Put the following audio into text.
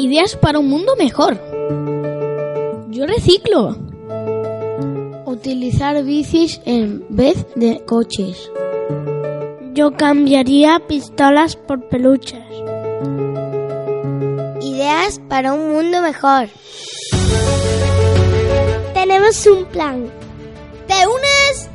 Ideas para un mundo mejor. Yo reciclo. Utilizar bicis en vez de coches. Yo cambiaría pistolas por peluches. Ideas para un mundo mejor. Tenemos un plan. ¿Te unes